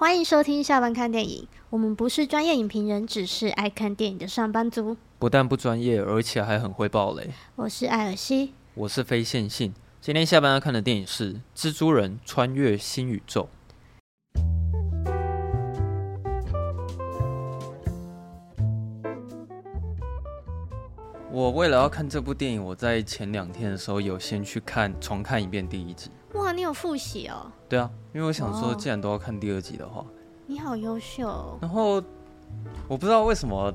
欢迎收听下班看电影。我们不是专业影评人，只是爱看电影的上班族。不但不专业，而且还很会爆雷。我是艾尔西，我是非线性。今天下班要看的电影是《蜘蛛人穿越新宇宙》。我为了要看这部电影，我在前两天的时候有先去看重看一遍第一集。哇，你有复习哦？对啊，因为我想说，既然都要看第二集的话，你好优秀。然后我不知道为什么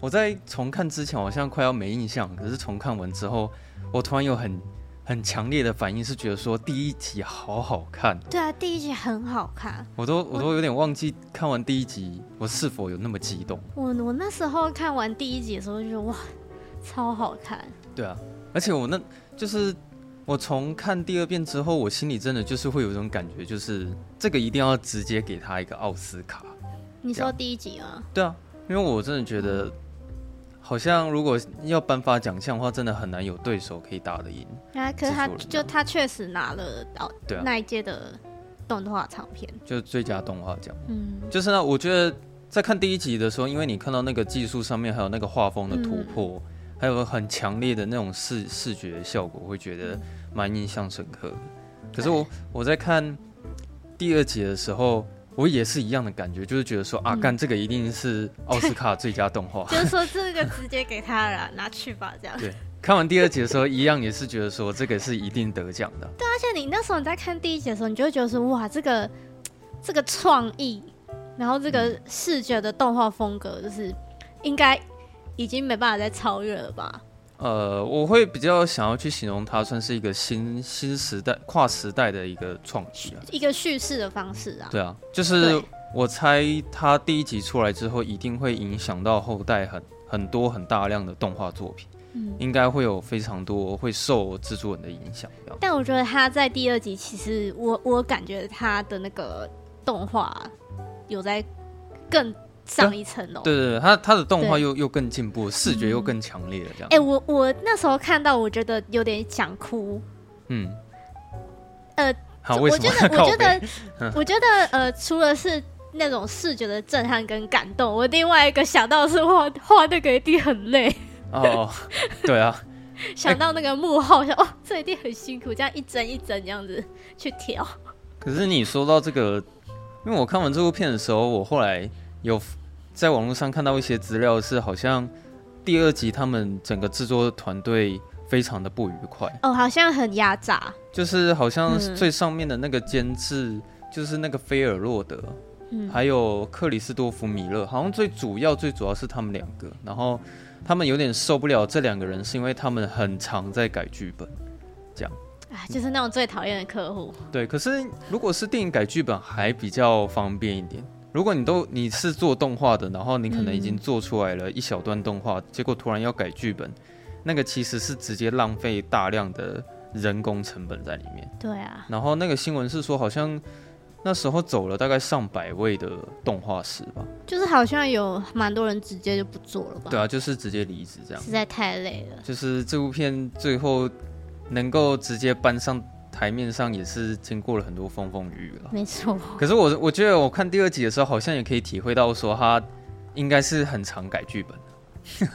我在重看之前好像快要没印象，可是重看完之后，我突然有很很强烈的反应，是觉得说第一集好好看。对啊，第一集很好看。我都我都有点忘记看完第一集我是否有那么激动。我我那时候看完第一集的时候就觉得哇。超好看，对啊，而且我那就是我从看第二遍之后，我心里真的就是会有一种感觉，就是这个一定要直接给他一个奥斯卡。你说第一集吗？对啊，因为我真的觉得，好像如果要颁发奖项的话，真的很难有对手可以打得赢。啊，可是他就他确实拿了哦，对啊，那一届的动画长片，就最佳动画奖。嗯，就是呢，我觉得在看第一集的时候，因为你看到那个技术上面还有那个画风的突破。嗯还有很强烈的那种视视觉效果，会觉得蛮印象深刻的。可是我我在看第二集的时候，我也是一样的感觉，就是觉得说啊，干这个一定是奥斯卡最佳动画，就是说这个直接给他了，拿去吧，这样。对，看完第二集的时候，一样也是觉得说这个是一定得奖的。对，而且你那时候你在看第一集的时候，你就会觉得说哇，这个这个创意，然后这个视觉的动画风格，就是应该。已经没办法再超越了吧？呃，我会比较想要去形容它，算是一个新新时代、跨时代的一个创举啊，一个叙事的方式啊。对啊，就是我猜它第一集出来之后，一定会影响到后代很很多很大量的动画作品，嗯，应该会有非常多会受制作人的影响。但我觉得他在第二集，其实我我感觉他的那个动画有在更。上一层楼，对对对，他他的动画又又更进步，视觉又更强烈了，这样。哎、欸，我我那时候看到，我觉得有点想哭。嗯，呃，好，我觉得，我觉得，嗯、我觉得，呃，除了是那种视觉的震撼跟感动，我另外一个想到的是画画那个一定很累。哦，对啊，想到那个幕后，想哦，这一定很辛苦，这样一帧一帧这样子去调。可是你说到这个，因为我看完这部片的时候，我后来有。在网络上看到一些资料，是好像第二集他们整个制作团队非常的不愉快。哦，好像很压榨，就是好像最上面的那个监制就是那个菲尔洛德，嗯，还有克里斯多夫米勒，好像最主要最主要是他们两个，然后他们有点受不了这两个人，是因为他们很常在改剧本，这样。啊，就是那种最讨厌的客户。对，可是如果是电影改剧本还比较方便一点。如果你都你是做动画的，然后你可能已经做出来了一小段动画，嗯，结果突然要改剧本，那个其实是直接浪费大量的人工成本在里面。对啊。然后那个新闻是说，好像那时候走了大概上百位的动画师吧，就是好像有蛮多人直接就不做了吧？对啊，就是直接离职这样。实在太累了。就是这部片最后能够直接搬上。台面上也是经过了很多风风雨雨了，没错。可是我我觉得我看第二集的时候，好像也可以体会到说他应该是很常改剧本，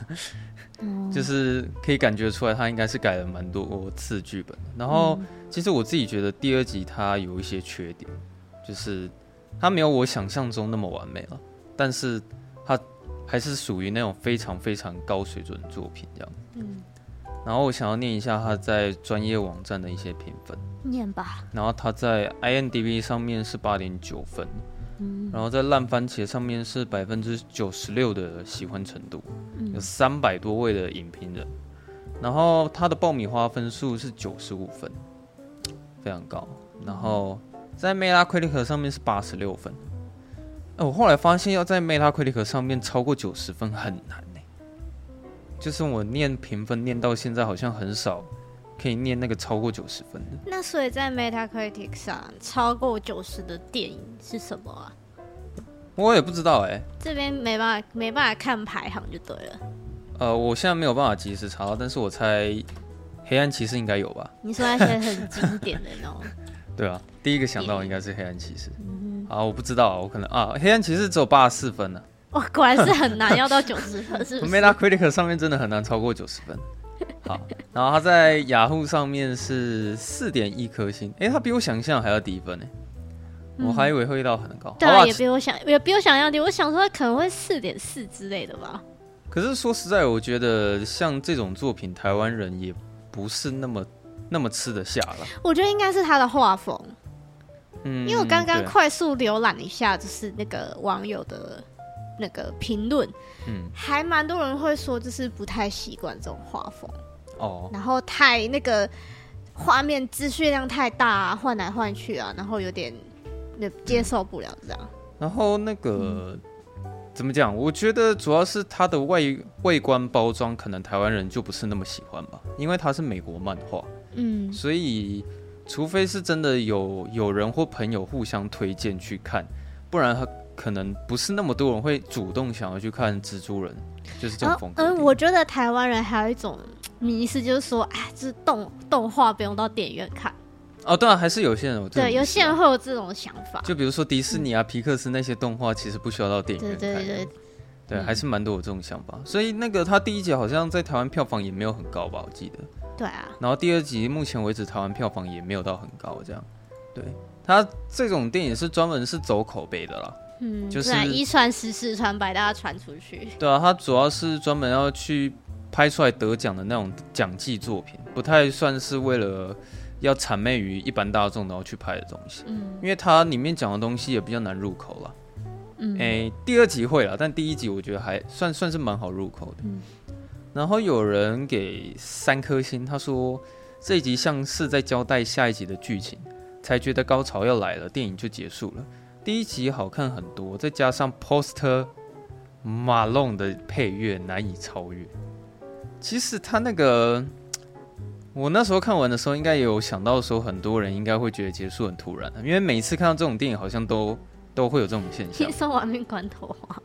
嗯，就是可以感觉出来他应该是改了蛮多次剧本。然后其实我自己觉得第二集它有一些缺点，就是它没有我想象中那么完美了，但是它还是属于那种非常非常高水准的作品这样。嗯。然后我想要念一下他在专业网站的一些评分。念吧。然后他在 IMDB 上面是八点九分，嗯，然后在烂番茄上面是百分之九十六的喜欢程度，嗯，有三百多位的影评人，然后他的爆米花分数是九十五分，非常高。然后在 Metacritic 上面是八十六分。哎，我后来发现要在 Metacritic 上面超过九十分很难。就是我念评分念到现在，好像很少可以念那个超过九十分的。那所以在 Metacritic 上超过九十的电影是什么啊？我也不知道哎、欸。这边没办法没办法看排行就对了。呃，我现在没有办法及时查到，但是我猜《黑暗骑士》应该有吧？你说那些很经典的那种。对啊，第一个想到应该是《黑暗骑士》。啊，我不知道，我可能啊，黑暗骑士只有八十四分呢、啊。哇，果然是很难要到九十分，是不是？Metacritic 上面真的很难超过九十分。好，然后他在雅虎上面是四点一颗星，哎、欸，他比我想象还要低分呢。嗯、我还以为会到很高。对啊，也比我想也比我想象低。我想说他可能会四点四之类的吧。可是说实在，我觉得像这种作品，台湾人也不是那么那么吃得下了。我觉得应该是他的画风，嗯，因为我刚刚快速浏览一下，就是那个网友的那个评论，嗯，还蛮多人会说，就是不太习惯这种画风。哦，然后太那个画面资讯量太大啊，换来换去啊，然后有点。那接受不了这样，然后那个、嗯、怎么讲？我觉得主要是它的外外观包装，可能台湾人就不是那么喜欢吧，因为它是美国漫画，嗯，所以除非是真的有有人或朋友互相推荐去看，不然他可能不是那么多人会主动想要去看蜘蛛人，就是这种风格。嗯、呃，我觉得台湾人还有一种迷思，就是说，哎，这是动动画不用到电影院看。哦，对啊，还是有些人对，有些人会有这种想法。就比如说迪士尼啊、嗯、皮克斯那些动画，其实不需要到电影院看。对对对，对，还是蛮多有这种想法。所以那个他第一集好像在台湾票房也没有很高吧，我记得。对啊。然后第二集目前为止台湾票房也没有到很高，这样。对，他这种电影是专门是走口碑的啦。嗯，就是一传十，十传百，大家传出去。对啊，他主要是专门要去拍出来得奖的那种奖季作品，不太算是为了。要谄媚于一般大众然后去拍的东西，嗯，因为它里面讲的东西也比较难入口了，嗯，哎、欸，第二集会了，但第一集我觉得还算算是蛮好入口的，嗯，然后有人给三颗星，他说这一集像是在交代下一集的剧情，才觉得高潮要来了，电影就结束了。第一集好看很多，再加上 Poster Malone 的配乐难以超越。其实他那个。我那时候看完的时候，应该也有想到说，很多人应该会觉得结束很突然，因为每次看到这种电影，好像都都会有这种现象。你说亡命关头啊？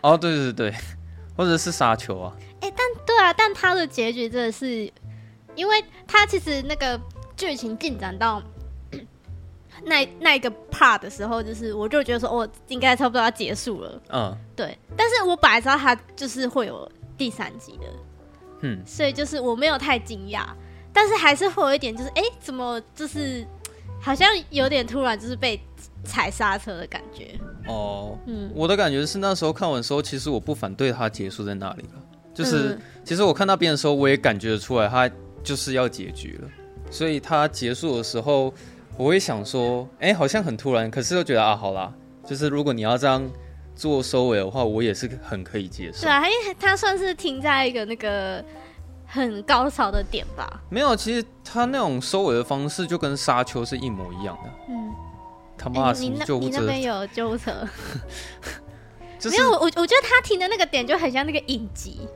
哦，对对对，或者是沙丘啊。哎、欸，但对啊，但他的结局真的是，因为他其实那个剧情进展到那那一个 part 的时候，就是我就觉得说，哦，应该差不多要结束了。嗯，对。但是我本来知道他就是会有第三集的。嗯，所以就是我没有太惊讶，但是还是会有一点，就是哎、欸，怎么就是好像有点突然，就是被踩刹车的感觉。哦，嗯，我的感觉是那时候看完的时候，其实我不反对他结束在那里了。就是、嗯、其实我看那边的时候，我也感觉得出来，他就是要结局了。所以他结束的时候，我会想说，哎、欸，好像很突然，可是又觉得啊，好啦，就是如果你要这样。做收尾的话，我也是很可以接受。对啊，因为他算是停在一个那个很高潮的点吧。没有，其实他那种收尾的方式就跟沙丘是一模一样的。嗯，他妈你那救护车，你那边有救护车？就是、没有，我我觉得他停的那个点就很像那个影集。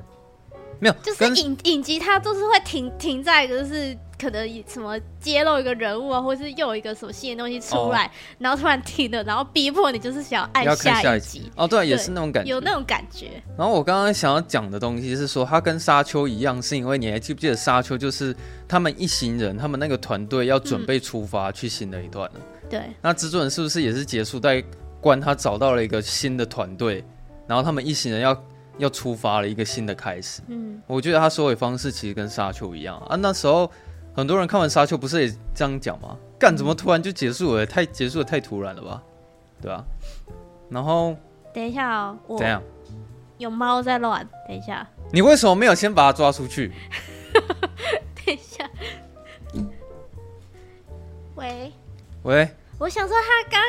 没有，就是影影集，它都是会停停在一个，就是可能什么揭露一个人物啊，或者是又有一个什么新的东西出来，哦、然后突然停了，然后逼迫你就是想要按下一集。一集哦，对，对，也是那种感觉，有那种感觉。然后我刚刚想要讲的东西是说，它跟沙丘一样，是因为你还记不记得沙丘就是他们一行人，他们那个团队要准备出发去新的一段了。嗯、对。那蜘蛛人是不是也是结束在关他找到了一个新的团队，然后他们一行人要。要出发了一个新的开始，嗯，我觉得他收尾方式其实跟沙丘一样啊。那时候很多人看完沙丘不是也这样讲吗？干，怎么突然就结束了？太结束的太突然了吧？对啊？然后等一下哦，我怎样？有猫在乱。等一下，你为什么没有先把它抓出去？等一下，喂喂，我想说他刚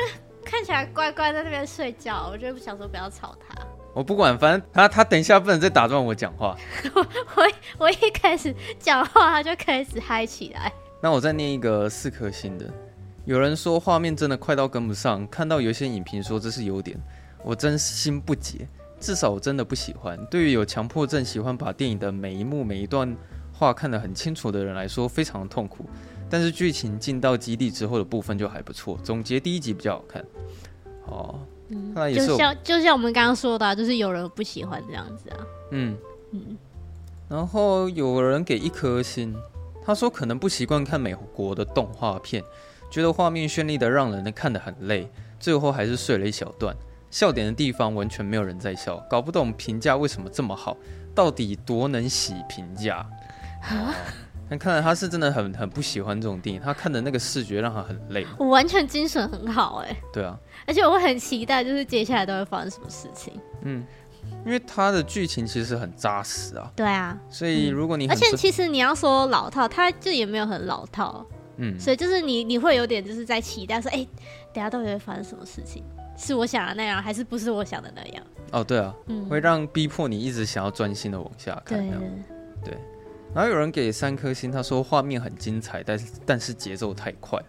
看起来乖乖在那边睡觉，我就不想说不要吵他。我不管，反正他他等一下不能再打断我讲话。我我我一开始讲话，他就开始嗨起来。那我再念一个四颗星的。有人说画面真的快到跟不上，看到有些影评说这是优点，我真心不解。至少我真的不喜欢。对于有强迫症喜欢把电影的每一幕每一段话看得很清楚的人来说，非常痛苦。但是剧情进到基地之后的部分就还不错。总结第一集比较好看。哦。嗯，就像就像我们刚刚说的，啊，就是有人不喜欢这样子啊。嗯嗯。然后有人给一颗星，他说可能不习惯看美国的动画片，觉得画面绚丽的让人看得很累。最后还是睡了一小段。笑点的地方完全没有人在笑，搞不懂评价为什么这么好，到底多能洗评价？那看来他是真的很很不喜欢这种电影，他看的那个视觉让他很累。我完全精神很好哎。对啊，而且我会很期待，就是接下来都会发生什么事情。嗯，因为他的剧情其实很扎实啊。对啊，所以如果你、嗯、而且其实你要说老套，他就也没有很老套。嗯，所以就是你你会有点就是在期待说，哎、欸，等下到底会发生什么事情？是我想的那样，还是不是我想的那样？哦，对啊，嗯，会让逼迫你一直想要专心的往下看。对，对。然后有人给三颗星，他说画面很精彩，但是但是节奏太快。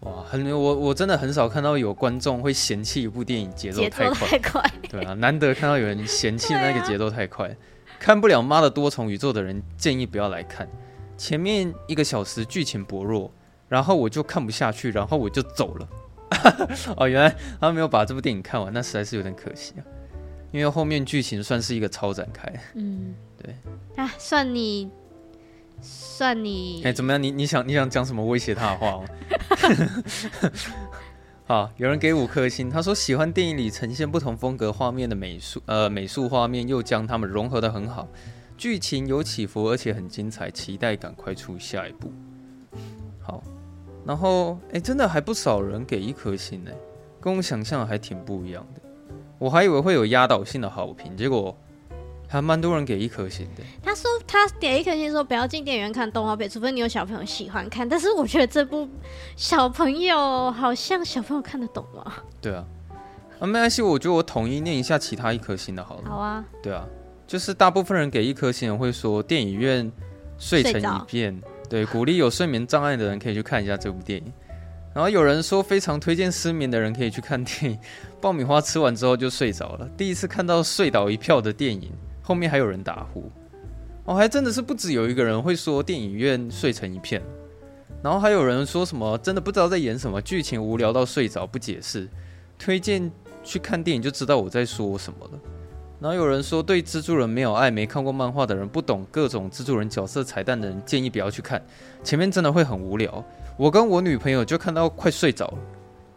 哇，很我我真的很少看到有观众会嫌弃一部电影节奏太快。太快。对啊，难得看到有人嫌弃那个节奏太快，啊、看不了妈的多重宇宙的人建议不要来看。前面一个小时剧情薄弱，然后我就看不下去，然后我就走了。哦，原来他没有把这部电影看完，那实在是有点可惜啊。因为后面剧情算是一个超展开。嗯，对。啊，算你，算你。哎，怎么样？你你想你想讲什么威胁他的话吗？好，有人给五颗星，他说喜欢电影里呈现不同风格画面的美术，呃，美术画面又将它们融合得很好，剧情有起伏，而且很精彩，期待赶快出下一部。好。然后，哎，真的还不少人给一颗星呢，跟我想象还挺不一样的。我还以为会有压倒性的好评，结果还蛮多人给一颗星的。他说他点一颗星说不要进电影院看动画片，除非你有小朋友喜欢看。但是我觉得这部小朋友好像小朋友看得懂吗？对啊，啊没关系，我觉得我统一念一下其他一颗星的好了。好啊。对啊，就是大部分人给一颗星的会说电影院睡成一片。对，鼓励有睡眠障碍的人可以去看一下这部电影。然后有人说非常推荐失眠的人可以去看电影。爆米花吃完之后就睡着了，第一次看到睡倒一票的电影，后面还有人打呼。哦，还真的是不止有一个人会说电影院睡成一片。然后还有人说什么真的不知道在演什么，剧情无聊到睡着不解释，推荐去看电影就知道我在说什么了。然后有人说，对蜘蛛人没有爱，没看过漫画的人，不懂各种蜘蛛人角色彩蛋的人，建议不要去看，前面真的会很无聊。我跟我女朋友就看到快睡着了。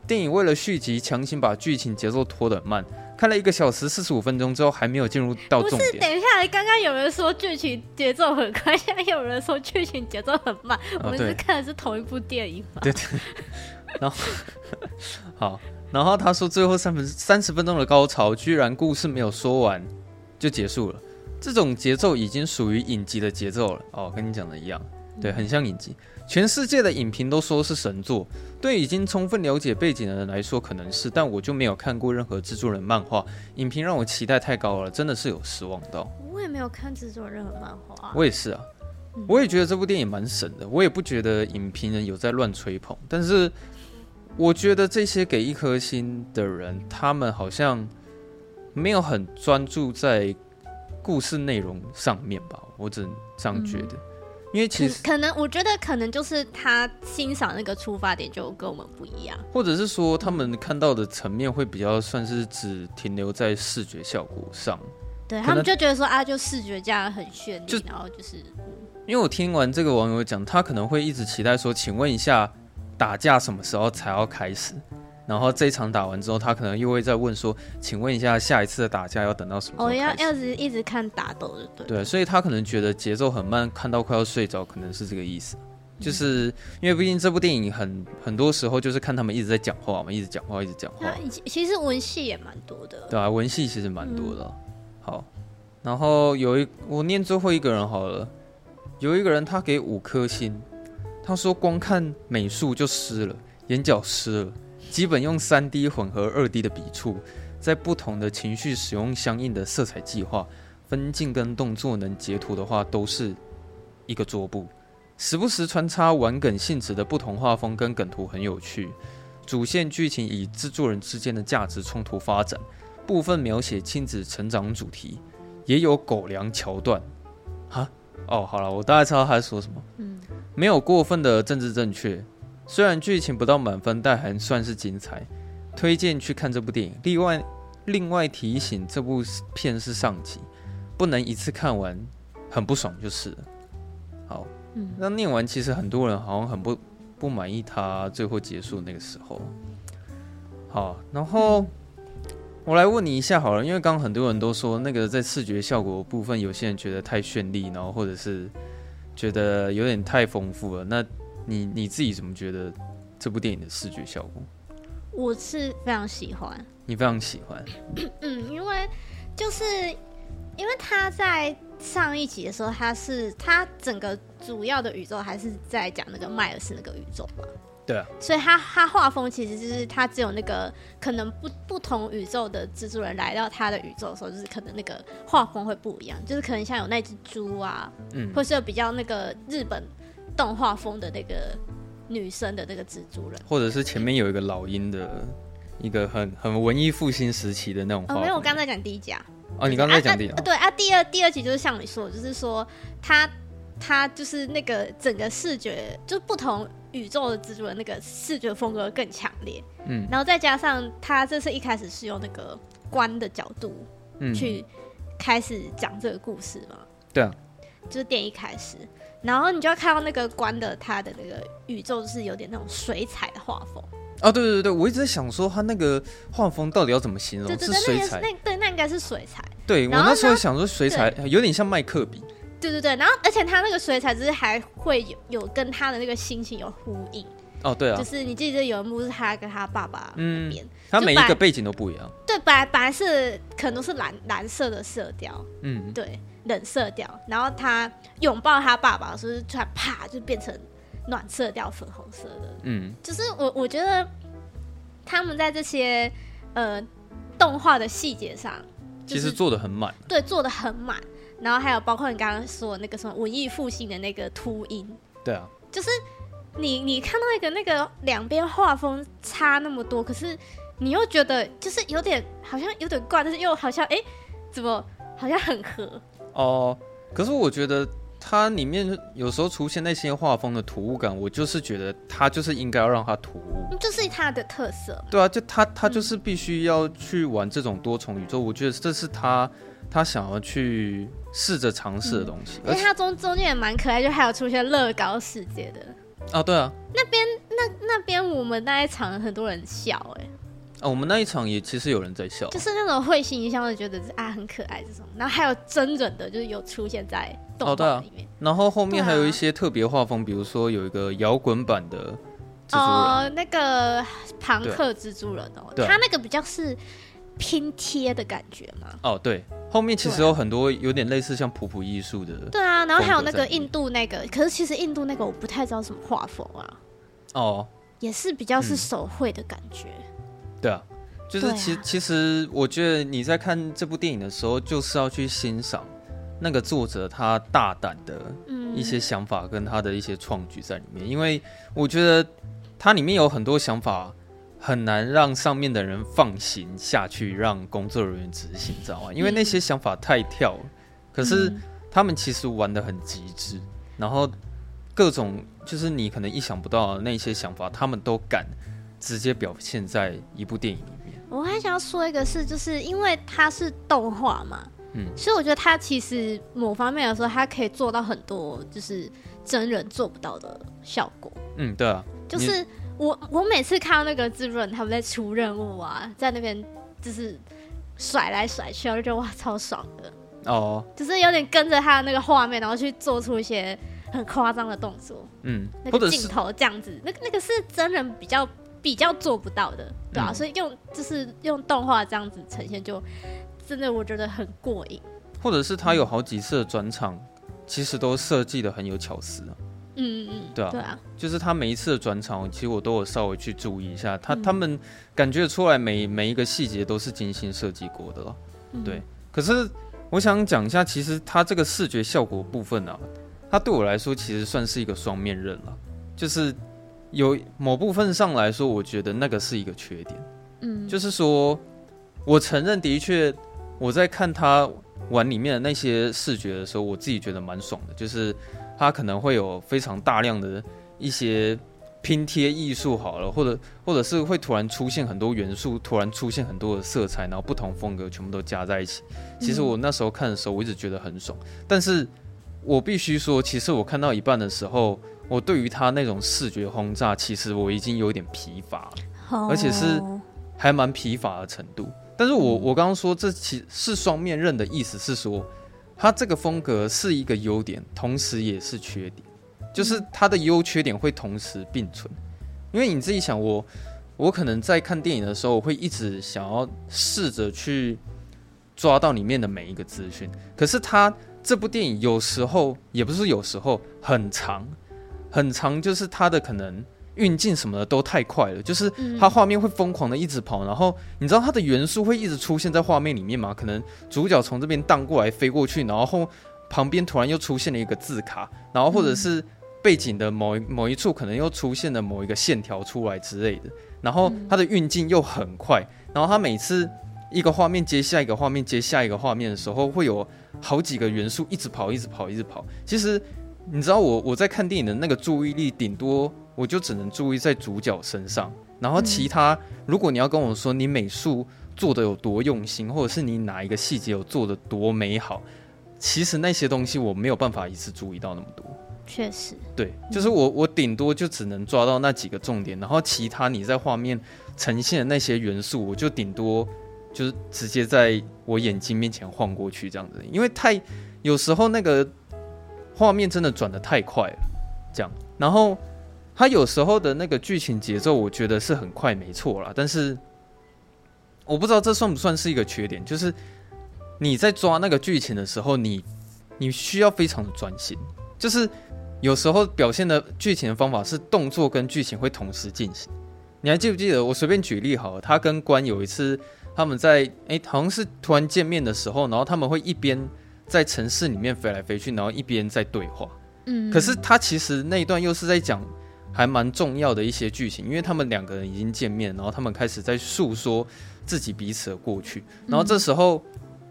电影为了续集，强行把剧情节奏拖得很慢，看了一个小时四十五分钟之后，还没有进入到重点。不是，等一下，刚刚有人说剧情节奏很快，现在有人说剧情节奏很慢，哦、我们是看的是同一部电影吗？对对。然后，好。然后他说，最后三分三十分钟的高潮，居然故事没有说完就结束了。这种节奏已经属于影集的节奏了。哦，跟你讲的一样，对，很像影集。全世界的影评都说是神作，对已经充分了解背景的人来说可能是，但我就没有看过任何制作人漫画，影评让我期待太高了，真的是有失望到。我也没有看制作人任何漫画。我也是啊，我也觉得这部电影蛮神的，我也不觉得影评人有在乱吹捧，但是。我觉得这些给一颗星的人，他们好像没有很专注在故事内容上面吧，我只能这样觉得。嗯、因为其实可能，我觉得可能就是他欣赏那个出发点就跟我们不一样，或者是说他们看到的层面会比较算是只停留在视觉效果上。对，他们就觉得说啊，就视觉这样很绚丽，然后就是、嗯。因为我听完这个网友讲，他可能会一直期待说，请问一下。打架什么时候才要开始？然后这一场打完之后，他可能又会再问说：“请问一下，下一次的打架要等到什么时候？”哦，要要是一直看打斗的，对。对，所以他可能觉得节奏很慢，看到快要睡着，可能是这个意思。就是因为毕竟这部电影很很多时候就是看他们一直在讲话嘛，一直讲话，一直讲话。其实文戏也蛮多的。对啊，文戏其实蛮多的。嗯、好，然后有一我念最后一个人好了，有一个人他给五颗星。他说：“光看美术就湿了，眼角湿了。基本用三 D 混合二 D 的笔触，在不同的情绪使用相应的色彩计划，分镜跟动作能截图的话，都是一个桌布。时不时穿插玩梗性质的不同画风跟梗图，很有趣。主线剧情以制作人之间的价值冲突发展，部分描写亲子成长主题，也有狗粮桥段。哈，哦，好了，我大概知道他在说什么。嗯。”没有过分的政治正确，虽然剧情不到满分，但还算是精彩，推荐去看这部电影。另外，另外提醒，这部片是上集，不能一次看完，很不爽就是了。好，嗯，那念完，其实很多人好像很不不满意他最后结束那个时候。好，然后、嗯、我来问你一下好了，因为刚刚很多人都说那个在视觉效果部分，有些人觉得太绚丽，然后或者是觉得有点太丰富了。那你你自己怎么觉得这部电影的视觉效果？我是非常喜欢，你非常喜欢，嗯，因为就是因为他在上一集的时候，他是他整个主要的宇宙还是在讲那个迈尔斯那个宇宙嘛，对啊，所以他他画风其实就是他只有那个可能不不同宇宙的蜘蛛人来到他的宇宙的时候，就是可能那个画风会不一样，就是可能像有那只猪啊，嗯，或是有比较那个日本动画风的那个。女生的那个蜘蛛人，或者是前面有一个老鹰的一个很很文艺复兴时期的那种。哦，没有，我刚才讲第一集啊。哦，你刚才讲第一集。对啊，第二第二集就是像你说的，就是说他他就是那个整个视觉，就不同宇宙的蜘蛛人那个视觉风格更强烈。嗯，然后再加上他这是一开始是用那个观的角度去开始讲这个故事嘛。对啊，就是电影一开始。然后你就要看到那个关的他的那个宇宙是有点那种水彩的画风哦，对对对，我一直在想说他那个画风到底要怎么形容？对对对，是水彩，那对那应该是水彩。对，我那时候想说水彩有点像麦克笔。对对对，然后而且他那个水彩就是还会有有跟他的那个心情有呼应。哦，对啊，就是你记得有一幕是他跟他爸爸那边，嗯，他每一个背景都不一样。对，本来本来是可能都是蓝蓝色的色调，嗯，对。冷色调，然后他拥抱他爸爸，的时候突然啪就变成暖色调，粉红色的。嗯，就是我我觉得他们在这些呃动画的细节上，其实做的很满。对，做的很满。然后还有包括你刚刚说的那个什么文艺复兴的那个秃鹰。对啊，就是你你看到一个那个两边画风差那么多，可是你又觉得就是有点好像有点怪，但是又好像哎、欸，怎么好像很合。哦，可是我觉得它里面有时候出现那些画风的突兀感，我就是觉得它就是应该要让它突兀，就是它的特色。对啊，就它它就是必须要去玩这种多重宇宙，嗯、我觉得这是他他想要去试着尝试的东西。因为它中中间也蛮可爱，就还有出现乐高世界的。哦，对啊，那边那那边我们那一场很多人笑哎、欸。啊，我们那一场也其实有人在笑，就是那种会心一笑，的觉得啊很可爱这种。然后还有真人的，就是有出现在动画里面。哦，对啊。然后后面还有一些特别画风，比如说有一个摇滚版的蜘蛛人，哦，那个庞克蜘蛛人哦，他那个比较是拼贴的感觉嘛。哦，对，后面其实有很多有点类似像普普艺术的。对啊，然后还有那个印度那个，可是其实印度那个我不太知道什么画风啊。哦，也是比较是手绘的感觉。嗯对啊，就是其、啊、其实我觉得你在看这部电影的时候，就是要去欣赏那个作者他大胆的一些想法跟他的一些创举在里面，嗯、因为我觉得它里面有很多想法很难让上面的人放行下去，让工作人员执行，知道吗？因为那些想法太跳了，可是他们其实玩的很极致，然后各种就是你可能意想不到的那些想法，他们都敢。直接表现在一部电影里面。我还想要说一个是，就是因为它是动画嘛，嗯，所以我觉得它其实某方面来说，它可以做到很多就是真人做不到的效果。嗯，对啊，就是我我每次看到那个蜘蛛人他们在出任务啊，在那边就是甩来甩去，我就觉得哇，超爽的哦，就是有点跟着他的那个画面，然后去做出一些很夸张的动作。嗯，那个镜头这样子，那个那个是真人比较。比较做不到的，对啊，嗯、所以用就是用动画这样子呈现，就真的我觉得很过瘾。或者是他有好几次的转场，其实都设计的很有巧思啊。嗯嗯嗯，对啊，对啊，就是他每一次的转场，其实我都有稍微去注意一下，他、嗯、他们感觉出来每每一个细节都是精心设计过的了。嗯、对，可是我想讲一下，其实他这个视觉效果部分啊，他对我来说其实算是一个双面刃了，就是。有某部分上来说，我觉得那个是一个缺点。嗯，就是说，我承认的确，我在看他玩里面的那些视觉的时候，我自己觉得蛮爽的。就是他可能会有非常大量的一些拼贴艺术，好了，或者或者是会突然出现很多元素，突然出现很多的色彩，然后不同风格全部都加在一起。其实我那时候看的时候，我一直觉得很爽。但是我必须说，其实我看到一半的时候。我对于他那种视觉轰炸，其实我已经有点疲乏了，而且是还蛮疲乏的程度。但是我我刚刚说这其实是双面刃的意思是说，他这个风格是一个优点，同时也是缺点，就是它的优缺点会同时并存。因为你自己想我，我我可能在看电影的时候，我会一直想要试着去抓到里面的每一个资讯。可是他这部电影有时候也不是有时候很长，很长，就是它的可能。运镜什么的都太快了，就是它画面会疯狂的一直跑，然后你知道它的元素会一直出现在画面里面吗？可能主角从这边荡过来飞过去，然后旁边突然又出现了一个字卡，然后或者是背景的某一某一处可能又出现了某一个线条出来之类的，然后它的运镜又很快，然后它每次一个画面接下一个画面接下一个画面的时候，会有好几个元素一直跑一直跑一直跑。其实你知道我我在看电影的那个注意力顶多。我就只能注意在主角身上，然后其他，如果你要跟我说你美术做的有多用心，或者是你哪一个细节有做的多美好，其实那些东西我没有办法一次注意到那么多。确实，对，就是我我顶多就只能抓到那几个重点，然后其他你在画面呈现的那些元素，我就顶多就是直接在我眼睛面前晃过去这样子，因为太有时候那个画面真的转得太快了，这样，然后。他有时候的那个剧情节奏，我觉得是很快，没错啦。但是我不知道这算不算是一个缺点，就是你在抓那个剧情的时候，你你需要非常的专心。就是有时候表现的剧情的方法是动作跟剧情会同时进行。你还记不记得？我随便举例好了，他跟关有一次他们在诶、好像是突然见面的时候，然后他们会一边在城市里面飞来飞去，然后一边在对话。嗯，可是他其实那一段又是在讲。还蛮重要的一些剧情，因为他们两个人已经见面，然后他们开始在诉说自己彼此的过去，然后这时候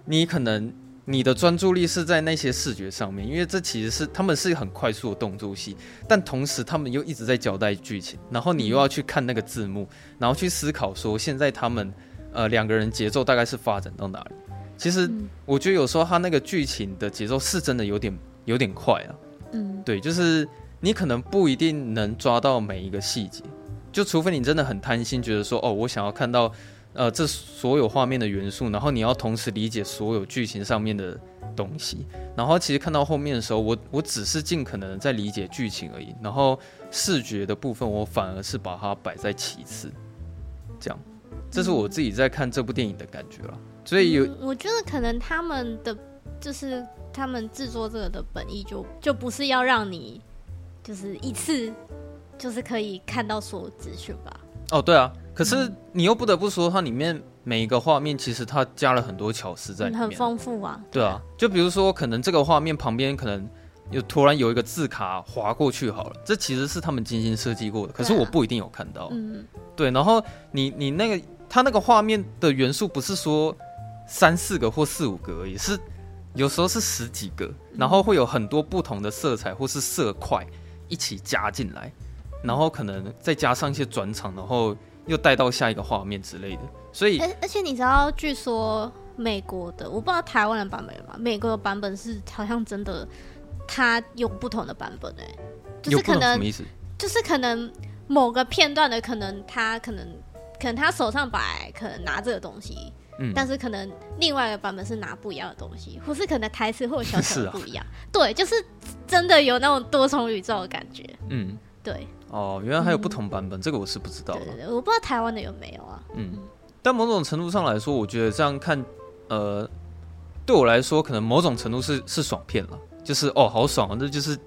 你可能你的专注力是在那些视觉上面，因为这其实是他们是很快速的动作戏，但同时他们又一直在交代剧情，然后你又要去看那个字幕，然后去思考说现在他们呃两个人节奏大概是发展到哪里。其实我觉得有时候他那个剧情的节奏是真的有点有点快啊，嗯，对，就是。你可能不一定能抓到每一个细节，就除非你真的很贪心，觉得说哦，我想要看到呃这所有画面的元素，然后你要同时理解所有剧情上面的东西，然后其实看到后面的时候，我我只是尽可能在理解剧情而已，然后视觉的部分我反而是把它摆在其次，这样，这是我自己在看这部电影的感觉了。所以有，嗯，我觉得可能他们的就是他们制作这个的本意就就不是要让你。就是一次，就是可以看到所有资讯吧。哦，对啊，可是你又不得不说，它里面每一个画面其实它加了很多巧思在里面，很丰富啊。对啊，就比如说，可能这个画面旁边可能有突然有一个字卡划过去好了，这其实是他们精心设计过的，可是我不一定有看到。嗯，对。然后你你那个它那个画面的元素不是说三四个或四五个而已，是有时候是十几个，然后会有很多不同的色彩或是色块。一起加进来，然后可能再加上一些转场，然后又带到下一个画面之类的。所以，而而且你知道，据说美国的，我不知道台湾的版本有吗？美国的版本是好像真的，它有不同的版本哎、欸，就是可能什么意思？就是可能某个片段的，可能他可能可能他手上摆，可能拿这个东西。嗯，但是可能另外一个版本是拿不一样的东西，或是可能台词或者小小的 不一样。啊、对，就是真的有那种多重宇宙的感觉。嗯，对。哦，原来还有不同版本，嗯、这个我是不知道的。对对对，我不知道台湾的有没有啊。嗯，但某种程度上来说，我觉得这样看，呃，对我来说，可能某种程度是是爽片了，就是哦，好爽啊，这就是。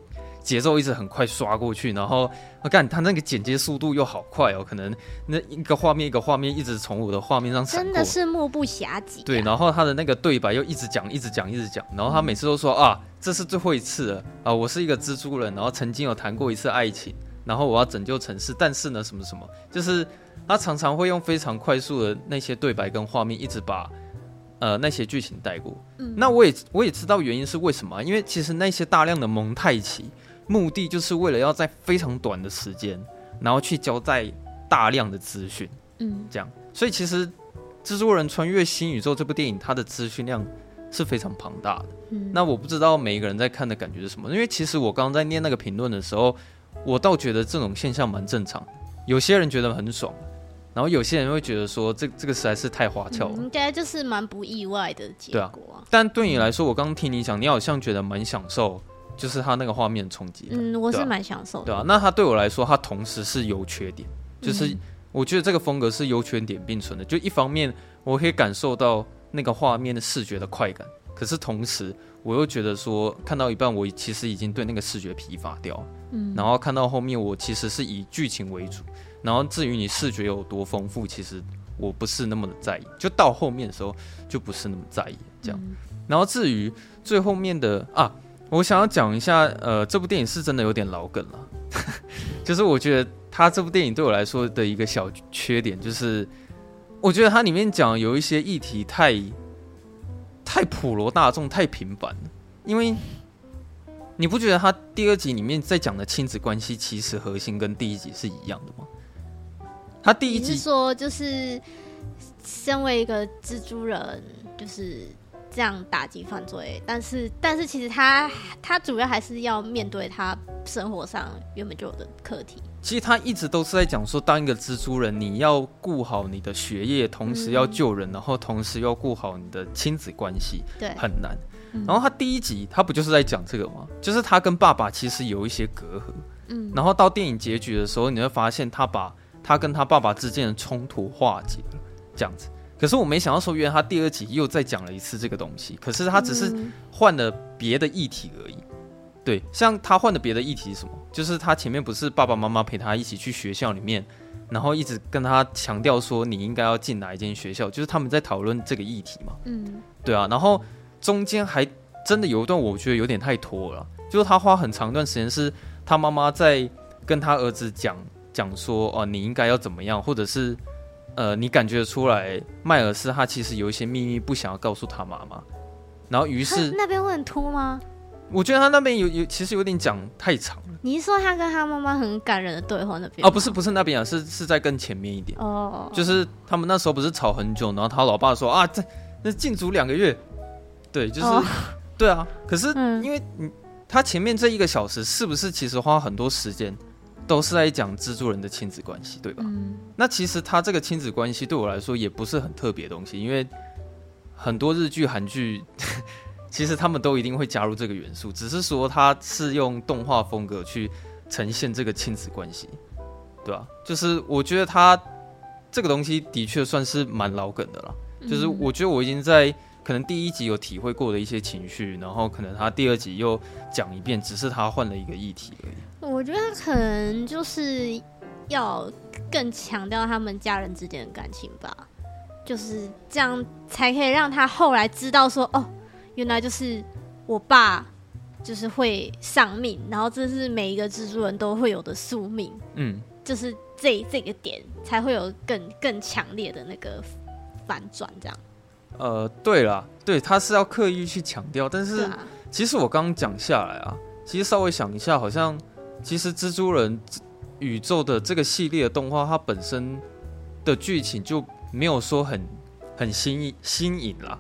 节奏一直很快刷过去，然后我看他那个剪接速度又好快哦，可能那一个画面一个画面一直从我的画面上真的是目不暇接。对，然后他的那个对白又一直讲一直讲一直讲，然后他每次都说、嗯、啊，这是最后一次了啊，我是一个蜘蛛人，然后曾经有谈过一次爱情，然后我要拯救城市，但是呢什么什么，就是他常常会用非常快速的那些对白跟画面，一直把呃那些剧情带过。嗯，那我也我也知道原因是为什么，因为其实那些大量的蒙太奇。目的就是为了要在非常短的时间，然后去交代大量的资讯，嗯，这样。所以其实《蜘蛛人穿越新宇宙》这部电影，它的资讯量是非常庞大的。嗯，那我不知道每一个人在看的感觉是什么，因为其实我刚刚在念那个评论的时候，我倒觉得这种现象蛮正常。有些人觉得很爽，然后有些人会觉得说这这个实在是太花俏了，应该就是蛮不意外的结果、啊。但对你来说，我刚刚听你讲，你好像觉得蛮享受，就是他那个画面冲击。嗯，我是蛮享受的。对啊，那他对我来说，他同时是优缺点，就是我觉得这个风格是优缺点并存的。就一方面，我可以感受到那个画面的视觉的快感，可是同时我又觉得说，看到一半，我其实已经对那个视觉疲乏掉。嗯，然后看到后面，我其实是以剧情为主。然后至于你视觉有多丰富，其实我不是那么的在意。就到后面的时候，就不是那么在意这样。嗯、然后至于最后面的啊，我想要讲一下，呃，这部电影是真的有点老梗了。就是我觉得他这部电影对我来说的一个小缺点，就是我觉得它里面讲有一些议题太太普罗大众、太平凡了。因为你不觉得他第二集里面在讲的亲子关系，其实核心跟第一集是一样的吗？他第一集说，就是身为一个蜘蛛人，就是这样打击犯罪，但是但是其实他他主要还是要面对他生活上原本就有的课题。其实他一直都是在讲说，当一个蜘蛛人，你要顾好你的学业，同时要救人，嗯、然后同时要顾好你的亲子关系，对，很难。然后他第一集他不就是在讲这个吗？就是他跟爸爸其实有一些隔阂，嗯，然后到电影结局的时候，你会发现他把。他跟他爸爸之间的冲突化解了，这样子。可是我没想到说，原来他第二集又再讲了一次这个东西。可是他只是换了别的议题而已。对，像他换的别的议题是什么？就是他前面不是爸爸妈妈陪他一起去学校里面，然后一直跟他强调说你应该要进哪一间学校，就是他们在讨论这个议题嘛。嗯，对啊。然后中间还真的有一段我觉得有点太拖了，就是他花很长一段时间是他妈妈在跟他儿子讲。讲说哦，你应该要怎么样，或者是呃，你感觉出来迈尔斯他其实有一些秘密不想要告诉他妈妈，然后于是那边会很突吗？我觉得他那边有有其实有点讲太长了。你是说他跟他妈妈很感人的对话那边？哦，不是不是那边啊，是是在更前面一点哦，就是他们那时候不是吵很久，然后他老爸说啊，这那禁足两个月，对，就是、哦、对啊，可是、嗯、因为你他前面这一个小时是不是其实花很多时间？都是在讲蜘蛛人的亲子关系，对吧？嗯。那其实他这个亲子关系对我来说也不是很特别的东西，因为很多日剧、韩剧，其实他们都一定会加入这个元素，只是说他是用动画风格去呈现这个亲子关系，对吧？就是我觉得他这个东西的确算是蛮老梗的了，就是我觉得我已经在。可能第一集有体会过的一些情绪，然后可能他第二集又讲一遍，只是他换了一个议题而已。我觉得可能就是要更强调他们家人之间的感情吧，就是这样才可以让他后来知道说，哦，原来就是我爸就是会丧命，然后这是每一个蜘蛛人都会有的宿命。嗯，就是这这个点才会有更更强烈的那个反转，这样。呃，对了，对，他是要刻意去强调，但是其实我刚刚讲下来啊，其实稍微想一下，好像其实蜘蛛人宇宙的这个系列的动画，它本身的剧情就没有说很很新颖新颖啦。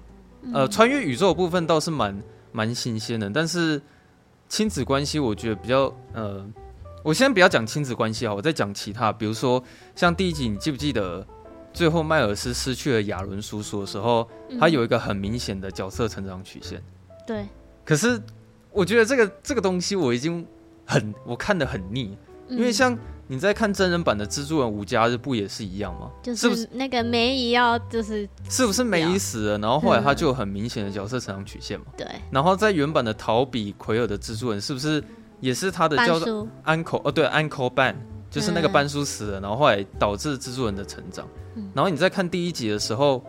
呃，穿越宇宙的部分倒是蛮蛮新鲜的，但是亲子关系我觉得比较呃，我先不要讲亲子关系啊，我再讲其他，比如说像第一集，你记不记得？最后，迈尔斯失去了亚伦叔叔的时候，嗯、他有一个很明显的角色成长曲线。对。可是，我觉得这个这个东西我已经很我看的很腻，嗯、因为像你在看真人版的《蜘蛛人无家日》不也是一样吗？就是那个梅姨要就是是不是梅姨死了，然后后来他就有很明显的角色成长曲线嘛？对。然后在原版的陶比奎尔的蜘蛛人，是不是也是他的叫做 Uncle？哦，对，Uncle Ben。就是那个班叔死了，然后后来导致蜘蛛人的成长。然后你在看第一集的时候，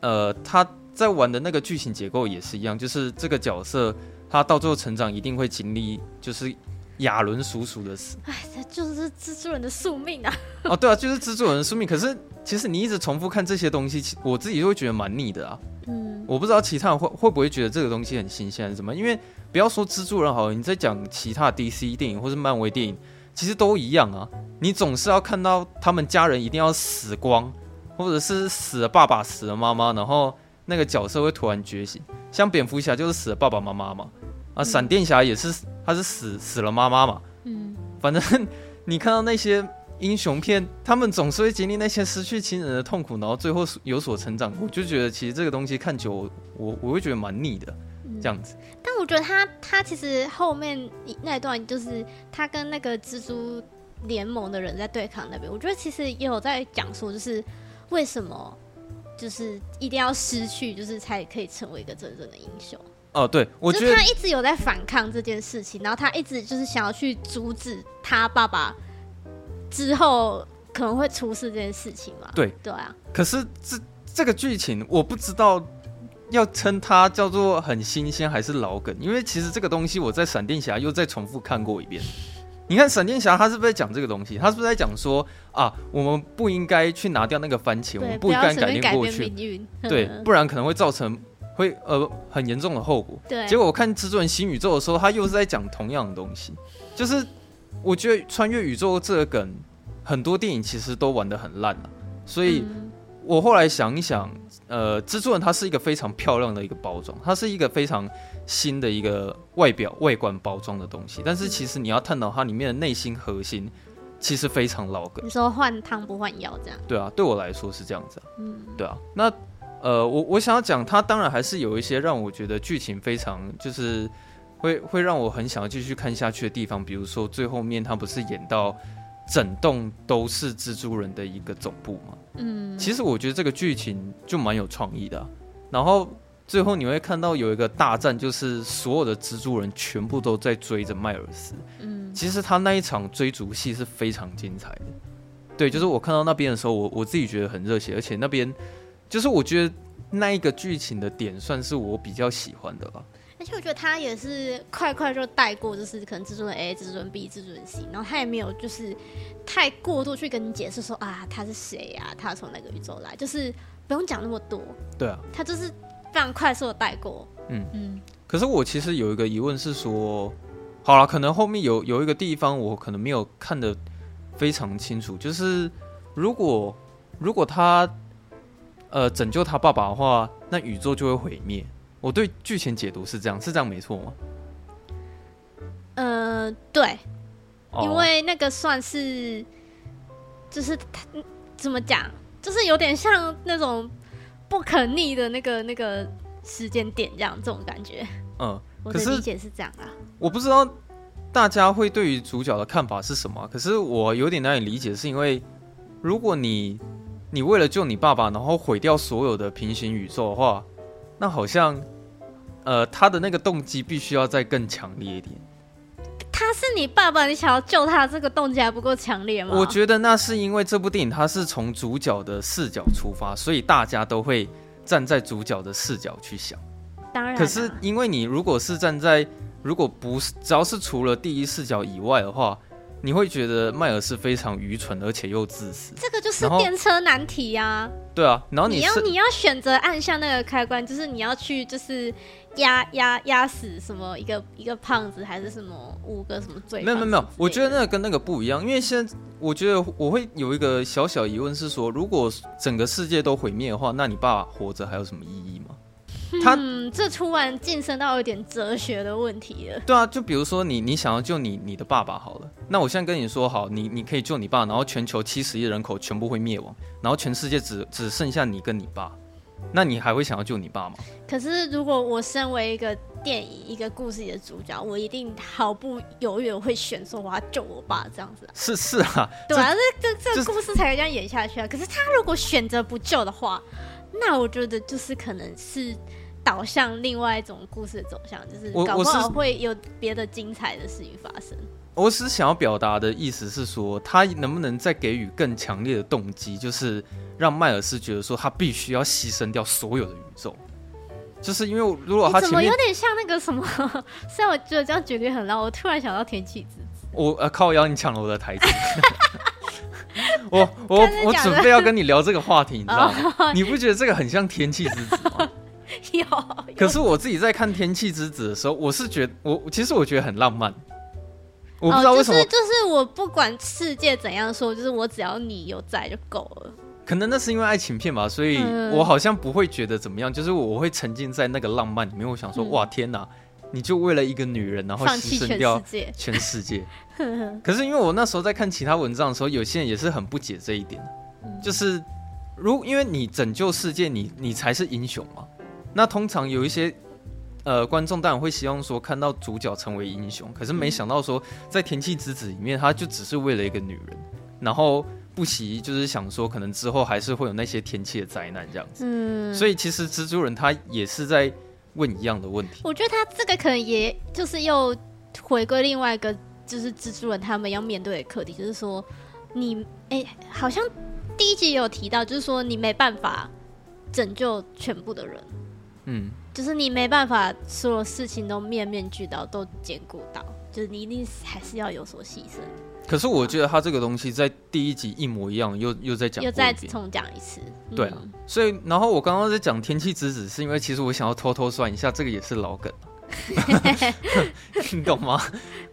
呃，他在玩的那个剧情结构也是一样，就是这个角色他到最后成长一定会经历，就是亚伦叔叔的死。哎，这就是蜘蛛人的宿命啊！哦，对啊，就是蜘蛛人的宿命。可是其实你一直重复看这些东西，我自己就会觉得蛮腻的啊。嗯，我不知道其他人会会不会觉得这个东西很新鲜还是什么？因为不要说蜘蛛人好了，你在讲其他 DC 电影或是漫威电影。其实都一样啊，你总是要看到他们家人一定要死光，或者是死了爸爸，死了妈妈，然后那个角色会突然觉醒。像蝙蝠侠就是死了爸爸妈妈嘛，啊，闪电侠也是，他是死死了妈妈嘛。嗯，反正你看到那些英雄片，他们总是会经历那些失去亲人的痛苦，然后最后有所成长。我就觉得其实这个东西看久，我我会觉得蛮腻的，这样子。但我觉得他他其实后面那一段就是他跟那个蜘蛛联盟的人在对抗那边，我觉得其实也有在讲说，就是为什么就是一定要失去，就是才可以成为一个真正的英雄。哦，对，我觉得他一直有在反抗这件事情，然后他一直就是想要去阻止他爸爸之后可能会出事这件事情嘛。对，对啊。可是这这个剧情，我不知道要称它叫做很新鲜还是老梗，因为其实这个东西我在闪电侠又再重复看过一遍。你看闪电侠他是不是在讲这个东西？他是不是在讲说啊，我们不应该去拿掉那个番茄，我们不应该改变过去，对，不然可能会造成。会呃很严重的后果。对，结果我看《蜘蛛人新宇宙》的时候，他又是在讲同样的东西。就是我觉得穿越宇宙这个梗，很多电影其实都玩的很烂啊。所以我后来想一想，呃，蜘蛛人它是一个非常漂亮的一个包装，它是一个非常新的一个外表外观包装的东西。但是其实你要探讨它里面的内心核心，其实非常老梗。你说换汤不换药这样？对啊，对我来说是这样子啊。嗯，对啊，那。呃，我我想要讲，它当然还是有一些让我觉得剧情非常就是会会让我很想要继续看下去的地方，比如说最后面他不是演到整栋都是蜘蛛人的一个总部吗？嗯，其实我觉得这个剧情就蛮有创意的啊。然后最后你会看到有一个大战，就是所有的蜘蛛人全部都在追着迈尔斯。嗯，其实他那一场追逐戏是非常精彩的。对，就是我看到那边的时候，我我自己觉得很热血，而且那边。就是我觉得那一个剧情的点算是我比较喜欢的吧，而且我觉得他也是快快就带过，就是可能至尊 A、至尊 B、至尊 C，然后他也没有就是太过度去跟你解释说啊他是谁呀，他从哪个宇宙来，就是不用讲那么多。对啊，他就是非常快速的带过。嗯嗯。可是我其实有一个疑问是说，好了，可能后面有有一个地方我可能没有看得非常清楚，就是如果如果他。呃，拯救他爸爸的话，那宇宙就会毁灭。我对剧情解读是这样，是这样没错吗？呃，对，哦、因为那个算是，就是他怎么讲，就是有点像那种不可逆的那个那个时间点这样，这种感觉。嗯，我的理解是这样啊。我不知道大家会对于主角的看法是什么，可是我有点难以理解，是因为如果你。你为了救你爸爸，然后毁掉所有的平行宇宙的话，那好像，呃，他的那个动机必须要再更强烈一点。他是你爸爸，你想要救他，这个动机还不够强烈吗？我觉得那是因为这部电影它是从主角的视角出发，所以大家都会站在主角的视角去想。当然，可是因为你如果是站在，如果不是，只要是除了第一视角以外的话。你会觉得迈尔是非常愚蠢，而且又自私。这个就是电车难题呀、啊。对啊，然后你，你要你要选择按下那个开关，就是你要去就是压压压死什么一个一个胖子，还是什么五个什么罪？没有没有没有，我觉得那个跟那个不一样，因为现在我觉得我会有一个小小疑问是说，如果整个世界都毁灭的话，那你爸活着还有什么意义吗？他嗯，这突然晋升到有点哲学的问题了。对啊，就比如说你，你想要救你你的爸爸好了，那我现在跟你说好，你你可以救你爸，然后全球七十亿人口全部会灭亡，然后全世界只只剩下你跟你爸，那你还会想要救你爸吗？可是如果我身为一个电影一个故事里的主角，我一定毫不犹豫会选说我要救我爸这样子。是是啊，对啊，这这这个故事才会这样演下去啊。可是他如果选择不救的话。那我觉得就是可能是导向另外一种故事的走向，就是搞不好会有别的精彩的事情发生。我是想要表达的意思是说，他能不能再给予更强烈的动机，就是让迈尔斯觉得说他必须要牺牲掉所有的宇宙，就是因为如果他怎么有点像那个什么，虽然我觉得这样举例很烂，我突然想到天气之子。我呃靠腰，你抢了我的台词。我 我我准备要跟你聊这个话题，你知道吗？Oh, 你不觉得这个很像《天气之子》吗？有。可是我自己在看《天气之子》的时候，我是觉得我其实我觉得很浪漫。我不知道为什么，就是就是我不管世界怎样说，就是我只要你有在就够了。可能那是因为爱情片吧，所以我好像不会觉得怎么样，就是我会沉浸在那个浪漫里面。我想说，哇，天哪！你就为了一个女人，然后牺牲掉全世界。可是因为我那时候在看其他文章的时候，有些人也是很不解这一点，就是如因为你拯救世界你，你你才是英雄嘛。那通常有一些呃观众当然会希望说看到主角成为英雄，可是没想到说在天气之子里面，他就只是为了一个女人，然后不惜就是想说可能之后还是会有那些天气的灾难这样子。嗯，所以其实蜘蛛人他也是在。问一样的问题，我觉得他这个可能也就是又回归另外一个，就是蜘蛛人他们要面对的课题，就是说你哎、欸，好像第一集有提到，就是说你没办法拯救全部的人，嗯，就是你没办法所有事情都面面俱到，都兼顾到，就是你一定还是要有所牺牲。可是我觉得他这个东西在第一集一模一样，又又在讲，又再重讲一次。对啊，所以然后我刚刚在讲天气之子，是因为其实我想要偷偷算一下，这个也是老梗，你懂吗？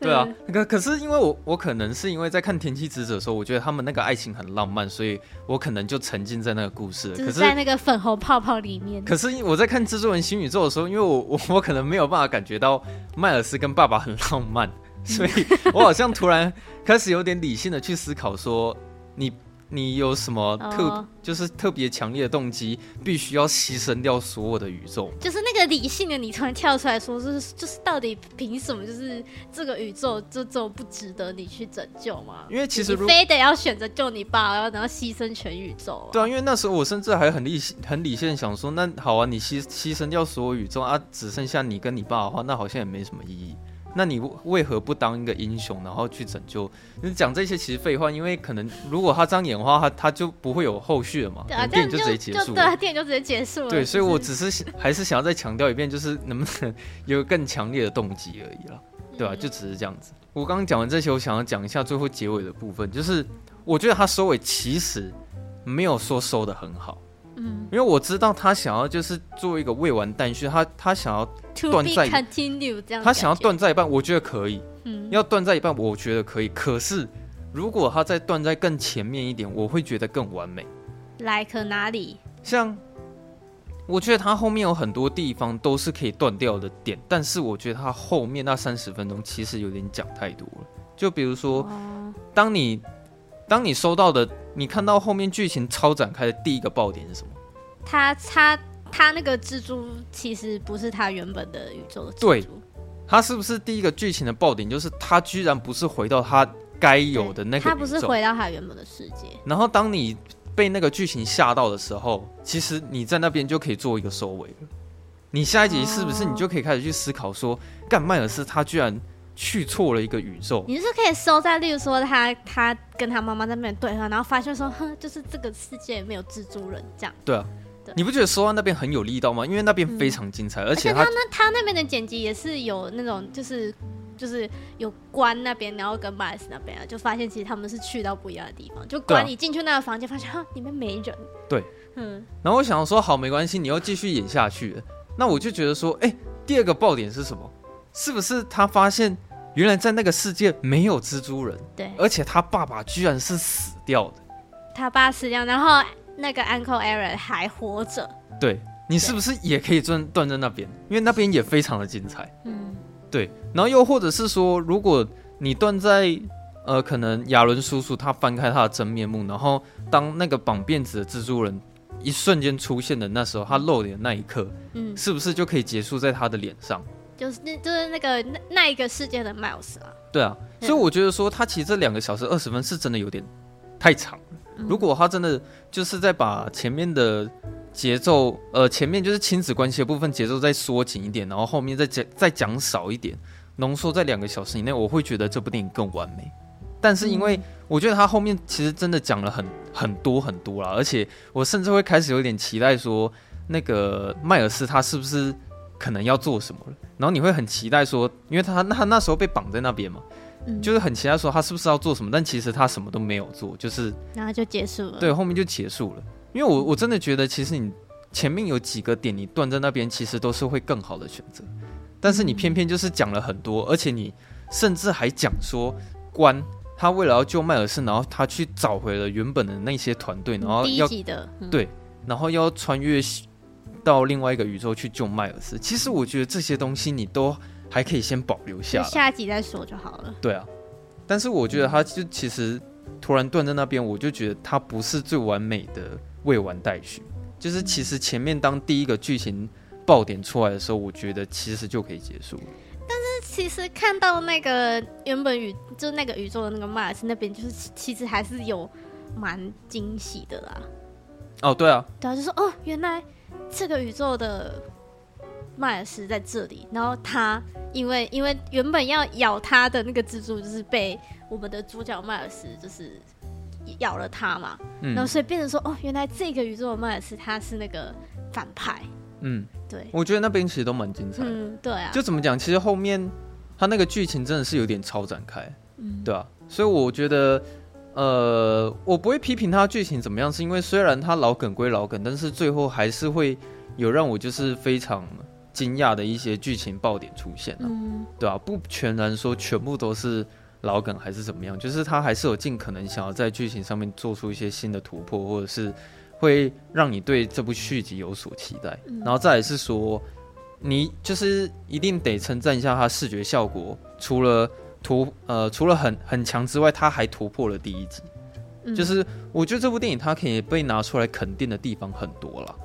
对啊，可可是因为我我可能是因为在看天气之子的时候，我觉得他们那个爱情很浪漫，所以我可能就沉浸在那个故事，可是在那个粉红泡泡里面。可是我在看蜘蛛人新宇宙的时候，因为我我我可能没有办法感觉到迈尔斯跟爸爸很浪漫。所以我好像突然开始有点理性的去思考，说你你有什么特、oh. 就是特别强烈的动机，必须要牺牲掉所有的宇宙？就是那个理性的你突然跳出来说，就是就是到底凭什么？就是这个宇宙就这么不值得你去拯救吗？因为其实你非得要选择救你爸，然后然后牺牲全宇宙。对啊，因为那时候我甚至还很理性很理性想说，那好啊，你牺牺牲掉所有宇宙啊，只剩下你跟你爸的话，那好像也没什么意义。那你为何不当一个英雄，然后去拯救？你讲这些其实废话，因为可能如果他这样演的话，他他就不会有后续了嘛。对啊，电影就直接结束了。对啊，电影就直接结束了。对，所以我只是还是想要再强调一遍，就是能不能有更强烈的动机而已了，对吧、啊？就只是这样子。我刚刚讲完这些，我想要讲一下最后结尾的部分，就是我觉得他收尾其实没有说收的很好。嗯，因为我知道他想要就是做一个未完待续，他他想要断在，他想要断在一半，我觉得可以。嗯，要断在一半，我觉得可以。可是如果他再断在更前面一点，我会觉得更完美。来，可哪里？像我觉得他后面有很多地方都是可以断掉的点，但是我觉得他后面那三十分钟其实有点讲太多了。就比如说，当你。当你收到的，你看到后面剧情超展开的第一个爆点是什么？他他他那个蜘蛛其实不是他原本的宇宙的蜘蛛。对，他是不是第一个剧情的爆点？就是他居然不是回到他该有的那个，他不是回到他原本的世界。然后当你被那个剧情吓到的时候，其实你在那边就可以做一个收尾了。你下一集是不是你就可以开始去思考说，干迈尔斯他居然。去错了一个宇宙，你是可以收在，例如说他他跟他妈妈在那边对话，然后发现说，哼，就是这个世界没有蜘蛛人这样。对啊，你不觉得收到那边很有力道吗？因为那边非常精彩，嗯、而且他而且那他那边的剪辑也是有那种，就是就是有关那边，然后跟马尔斯那边啊，就发现其实他们是去到不一样的地方。就关你进去那个房间，发现哈里面没人。对，嗯。然后我想说，好，没关系，你要继续演下去。那我就觉得说，哎、欸，第二个爆点是什么？是不是他发现原来在那个世界没有蜘蛛人？对，而且他爸爸居然是死掉的。他爸死掉，然后那个 Uncle Aaron 还活着。对，你是不是也可以断断在那边？因为那边也非常的精彩。嗯，对。然后又或者是说，如果你断在呃，可能亚伦叔叔他翻开他的真面目，然后当那个绑辫子的蜘蛛人一瞬间出现的那时候，他露脸的那一刻，嗯，是不是就可以结束在他的脸上？就是那，就是那个那那一个世界的 Miles 啊。对啊，所以我觉得说，他其实这两个小时二十分是真的有点太长如果他真的就是在把前面的节奏，呃，前面就是亲子关系的部分节奏再缩紧一点，然后后面再讲再讲少一点，浓缩在两个小时以内，我会觉得这部电影更完美。但是因为我觉得他后面其实真的讲了很很多很多啦，而且我甚至会开始有点期待说，那个迈尔斯他是不是可能要做什么了？然后你会很期待说，因为他他那时候被绑在那边嘛，嗯、就是很期待说他是不是要做什么，但其实他什么都没有做，就是然后就结束了。对，后面就结束了。因为我我真的觉得，其实你前面有几个点你断在那边，其实都是会更好的选择，但是你偏偏就是讲了很多，而且你甚至还讲说关他为了要救迈尔斯，然后他去找回了原本的那些团队，然后要、的嗯、对，然后要穿越。到另外一个宇宙去救迈尔斯。其实我觉得这些东西你都还可以先保留下来，下一集再说就好了。对啊，但是我觉得他就其实突然断在那边，我就觉得他不是最完美的未完待续。就是其实前面当第一个剧情爆点出来的时候，我觉得其实就可以结束了。但是其实看到那个原本宇就那个宇宙的那个迈尔斯那边，就是其实还是有蛮惊喜的啦。哦，对啊，对啊，就说哦，原来这个宇宙的迈尔斯在这里，然后他因为因为原本要咬他的那个蜘蛛，就是被我们的主角迈尔斯就是咬了他嘛，嗯、然后所以变成说哦，原来这个宇宙的迈尔斯他是那个反派，嗯，对，我觉得那边其实都蛮精彩的，嗯，对啊，就怎么讲，其实后面他那个剧情真的是有点超展开，嗯，对啊，所以我觉得。呃，我不会批评它剧情怎么样，是因为虽然它老梗归老梗，但是最后还是会有让我就是非常惊讶的一些剧情爆点出现，啊，嗯，对啊，不全然说全部都是老梗还是怎么样，就是它还是有尽可能想要在剧情上面做出一些新的突破，或者是会让你对这部续集有所期待。然后再来是说，你就是一定得称赞一下他视觉效果，除了。突呃，除了很很强之外，他还突破了第一集。嗯、就是我觉得这部电影它可以被拿出来肯定的地方很多了，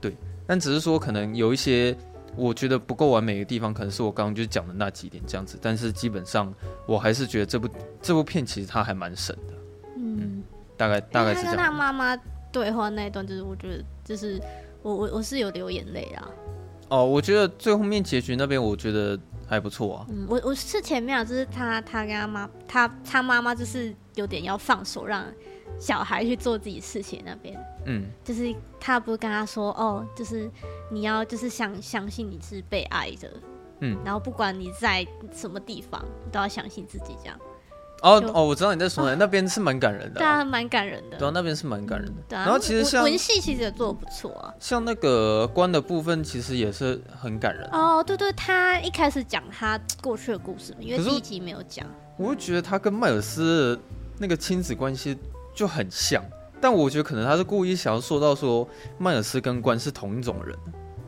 对。但只是说可能有一些我觉得不够完美的地方，可能是我刚刚就讲的那几点这样子。但是基本上我还是觉得这部这部片其实它还蛮神的。嗯，嗯，大概大概是这样。他跟他妈妈对话那一段，就是我觉得就是我我我是有流眼泪啊。哦，我觉得最后面结局那边，我觉得。还不错啊，嗯，我我是前面啊，就是他他跟他妈他他妈妈就是有点要放手让小孩去做自己事情那边，嗯，就是他不是跟他说哦，就是你要就是相相信你是被爱的，嗯，然后不管你在什么地方，你都要相信自己这样。哦哦，我知道你在说哪，那边是蛮感人的，对啊，蛮感人的，对啊，那边是蛮感人的。对啊，然后其实像文戏其实也做的不错啊，像那个关的部分其实也是很感人。哦，对对，他一开始讲他过去的故事，因为第一集没有讲。我会觉得他跟迈尔斯那个亲子关系就很像，但我觉得可能他是故意想要说到说迈尔斯跟关是同一种人，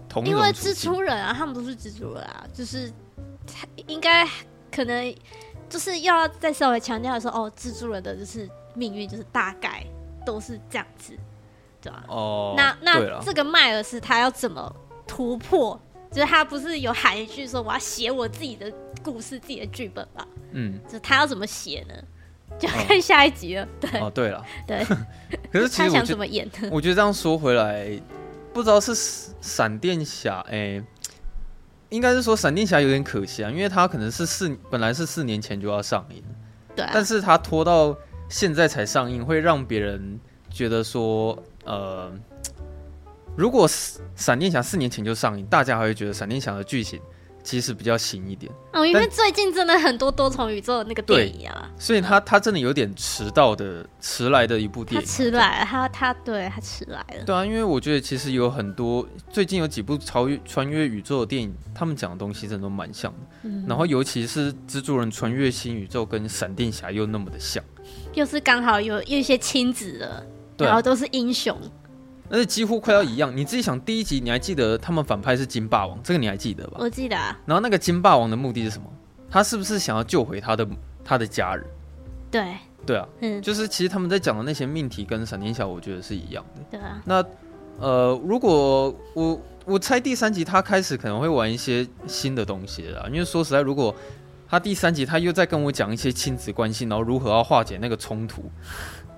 同一种。因为蜘蛛人啊，他们都是蜘蛛人啊，就是他应该可能。就是要再稍微强调的说，哦，蜘蛛人的就是命运，就是大概都是这样子，对吧？哦，那那这个迈尔斯他要怎么突破？就是他不是有喊一句说我要写我自己的故事、自己的剧本吧？嗯，就他要怎么写呢？就要看下一集了。对哦，对了，对。可是其实他想怎么演呢？我觉得这样说回来，不知道是闪电侠哎。欸应该是说闪电侠有点可惜啊，因为他可能是四本来是四年前就要上映，对啊，但是他拖到现在才上映，会让别人觉得说，呃，如果闪电侠四年前就上映，大家还会觉得闪电侠的剧情。其实比较新一点。哦，因为最近真的很多多重宇宙的那个电影啊，所以他他真的有点迟到的迟来的一部电影，他迟来了，他他对他迟来了，对啊，因为我觉得其实有很多最近有几部超越穿越宇宙的电影，他们讲的东西真的都蛮像的，嗯，然后尤其是蜘蛛人穿越新宇宙跟闪电侠又那么的像，又是刚好有有一些亲子的，然后都是英雄。而且几乎快要一样，你自己想，第一集你还记得他们反派是金霸王，这个你还记得吧？我记得啊。然后那个金霸王的目的是什么？他是不是想要救回他的他的家人？对。对啊，嗯，就是其实他们在讲的那些命题跟闪电侠，我觉得是一样的。对啊。那呃，如果我我猜第三集他开始可能会玩一些新的东西了，因为说实在，如果他第三集他又在跟我讲一些亲子关系，然后如何要化解那个冲突，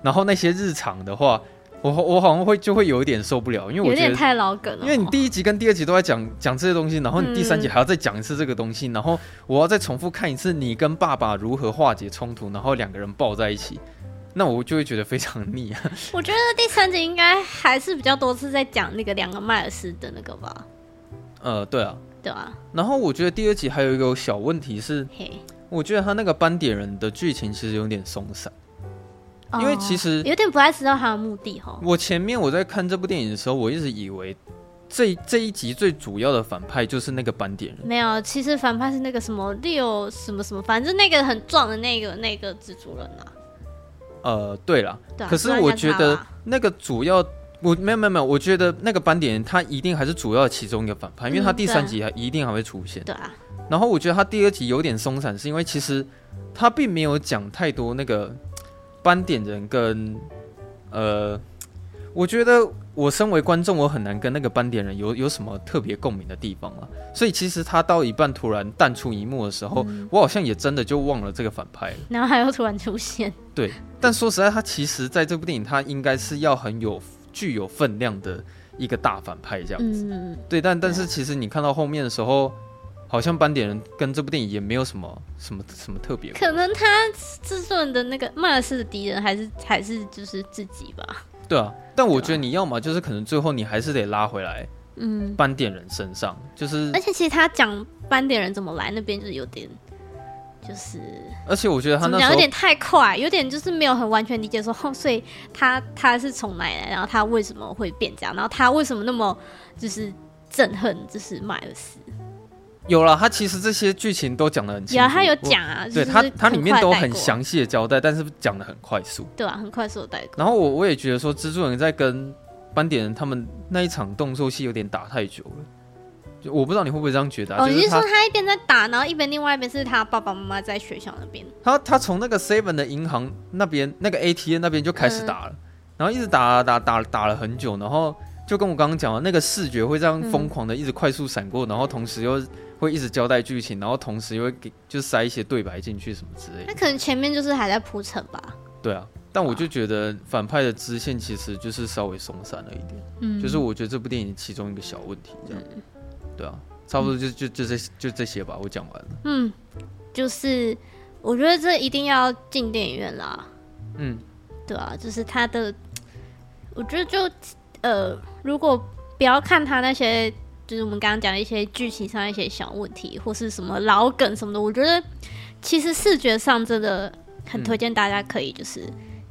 然后那些日常的话。我我好像会就会有一点受不了，因为我觉得太老梗了。因为你第一集跟第二集都在讲讲这些东西，然后你第三集还要再讲一次这个东西，嗯，然后我要再重复看一次你跟爸爸如何化解冲突，然后两个人抱在一起，那我就会觉得非常腻啊。我觉得第三集应该还是比较多次在讲那个两个迈尔斯的那个吧。呃，对啊，对啊。然后我觉得第二集还有一个小问题是，我觉得他那个斑点人的剧情其实有点松散。因为其实有点不太知道他的目的哈。我前面我在看这部电影的时候，我一直以为这这一集最主要的反派就是那个斑点人。没有，其实反派是那个什么六什么什么，反正那个很壮的那个那个蜘蛛人啊。呃，对了，可是我觉得那个主要我没有没有没有，我觉得那个斑点人他一定还是主要其中一个反派，因为他第三集还一定还会出现。对啊。然后我觉得他第二集有点松散，是因为其实他并没有讲太多那个斑点人跟呃，我觉得我身为观众，我很难跟那个斑点人有有什么特别共鸣的地方啊。所以其实他到一半突然淡出一幕的时候，嗯、我好像也真的就忘了这个反派了。然后他又突然出现。对，但说实在，他其实在这部电影，他应该是要很有具有分量的一个大反派这样子。嗯、对，但但是其实你看到后面的时候。好像斑点人跟这部电影也没有什么什么什么特别，可能他制作人的那个迈尔斯的敌人还是还是就是自己吧。对啊，但我觉得你要么就是可能最后你还是得拉回来，嗯，斑点人身上就是，而且其实他讲斑点人怎么来那边就是有点，就是，而且我觉得他那讲有点太快，有点就是没有很完全理解说，哦，所以他他是从哪里来，然后他为什么会变这样，然后他为什么那么就是憎恨就是迈尔斯。有了，他其实这些剧情都讲的很清楚。有，他有讲啊，对他，他里面都很详细的交代，但是讲的很快速。对啊，很快速的带过。然后我我也觉得说，蜘蛛人在跟斑点人他们那一场动作戏有点打太久了。就我不知道你会不会这样觉得、啊？哦，你是说他一边在打，然后一边另外一边是他爸爸妈妈在学校那边？他他从那个 Seven 的银行那边，那个 ATM 那边就开始打了，嗯、然后一直打打打打打了很久，然后就跟我刚刚讲的，那个视觉会这样疯狂的一直快速闪过，嗯、然后同时又。会一直交代剧情，然后同时又会给就塞一些对白进去什么之类的。那可能前面就是还在铺陈吧。对啊，但我就觉得反派的支线其实就是稍微松散了一点。嗯，就是我觉得这部电影其中一个小问题，这样。嗯、对啊，差不多就就就这就这些吧，我讲完了。嗯，就是我觉得这一定要进电影院啦。嗯，对啊，就是他的，我觉得就呃，如果不要看他那些。就是我们刚刚讲的一些剧情上一些小问题，或是什么老梗什么的，我觉得其实视觉上真的很推荐大家可以就是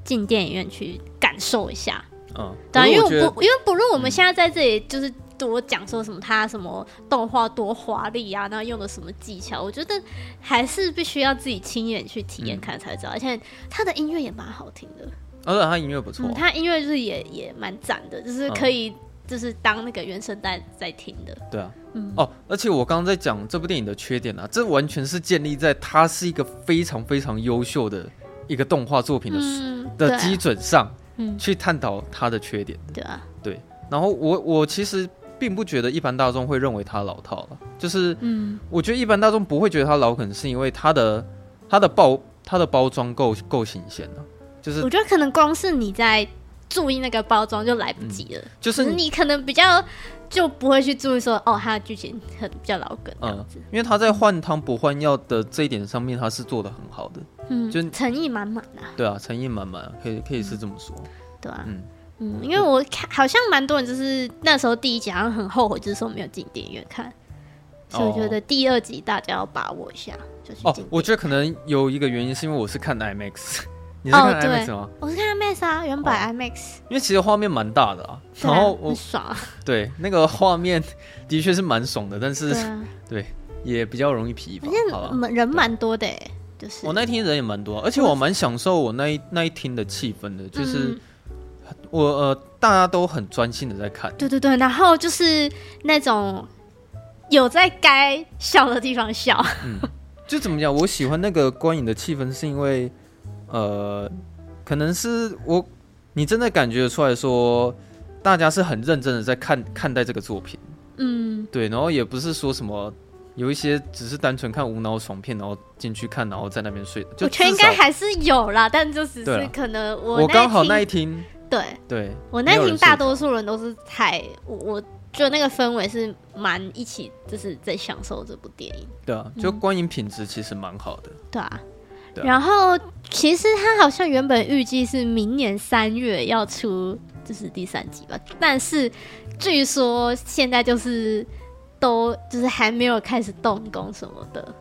进电影院去感受一下。嗯，对，因为我不因为不论我们现在在这里就是多讲说什么它什么动画多华丽啊，然后用的什么技巧，我觉得还是必须要自己亲眼去体验看才知道。嗯、而且它的音乐也蛮好听的，而且它音乐不错、啊，它、嗯、音乐就是也也蛮赞的，就是可以。嗯就是当那个原声带在听的，对啊，嗯。哦，而且我刚刚在讲这部电影的缺点啊，这完全是建立在它是一个非常非常优秀的一个动画作品的、嗯、的基准上，嗯，去探讨它的缺点，对啊，对。然后我我其实并不觉得一般大众会认为它老套了，就是，嗯，我觉得一般大众不会觉得它老，可能是因为它的它的包它的包装够够新鲜了，就是我觉得可能光是你在。注意那个包装就来不及了，嗯、就是你可能比较就不会去注意说哦，它的剧情很比较老梗这样子，嗯、因为他在换汤不换药的这一点上面，他是做的很好的，嗯，就诚意满满啊，对啊，诚意满满，可以可以是这么说，嗯、对啊，嗯。嗯，因为我看好像蛮多人就是那时候第一集好像很后悔，就是说没有进电影院看，所以我觉得第二集大家要把握一下，就去进电影。哦，我觉得可能有一个原因是因为我是看 IMAX。你是看 IMAX 吗？我是看 IMAX 啊，原版 IMAX。因为其实画面蛮大的啊，然后我爽啊。对，那个画面 的确是蛮爽的，但是对 也比较容易疲乏。好吧，人蛮多的，就是我那天人也蛮多，而且我蛮享受我那一那一天的气氛的，就是我呃大家都很专心的在看。对对对，然后就是那种有在该笑的地方笑。嗯，就怎么讲？我喜欢那个观影的气氛，是因为。呃，可能是我，你真的感觉出来说，大家是很认真的在看看待这个作品，嗯，对，然后也不是说什么有一些只是单纯看无脑爽片，然后进去看，然后在那边睡。就我觉得应该还是有啦，但就只是可能我我刚好那一听，对对，我那一听大多数人都是太，我我觉得那个氛围是蛮一起，就是在享受这部电影。对啊，就观影品质其实蛮好的。对啊。然后，其实他好像原本预计是明年三月要出，就是第三集吧。但是据说现在就是都就是还没有开始动工什么的。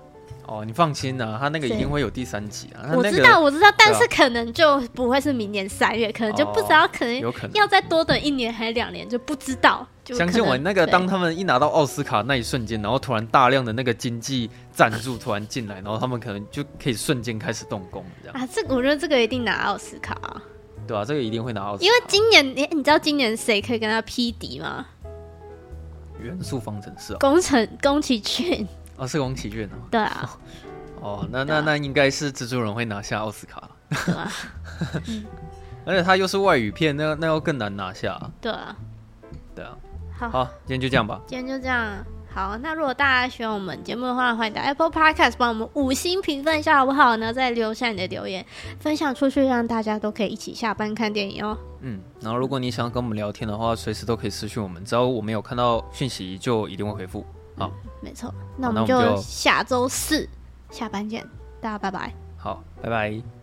哦，你放心啊，他那个一定会有第三集啊。我知道，我知道，但是可能就不会是明年三月，可能就不知道，可能要再多等一年还是两年，就不知道。相信我，那个当他们一拿到奥斯卡那一瞬间，然后突然大量的那个经济赞助突然进来，然后他们可能就可以瞬间开始动工，这样啊。这我觉得这个一定拿奥斯卡啊。对啊，这个一定会拿奥斯卡。因为今年你你知道今年谁可以跟他匹敌吗？元素方程式啊，宫城宫崎骏哦，是宫崎骏哦。对啊。哦，那那那应该是蜘蛛人会拿下奥斯卡。对啊。而且他又是外语片，那那要更难拿下。对啊。对啊。好，好，今天就这样吧。今天就这样。好，那如果大家喜欢我们节目的话，欢迎到 Apple Podcast 帮我们五星评分一下，好不好呢？再留下你的留言，分享出去，让大家都可以一起下班看电影哦。嗯，然后如果你想跟我们聊天的话，随时都可以私讯我们，只要我们有看到讯息，就一定会回复。好，嗯、没错，那我们就下周四下班见，大家拜拜。好，拜拜。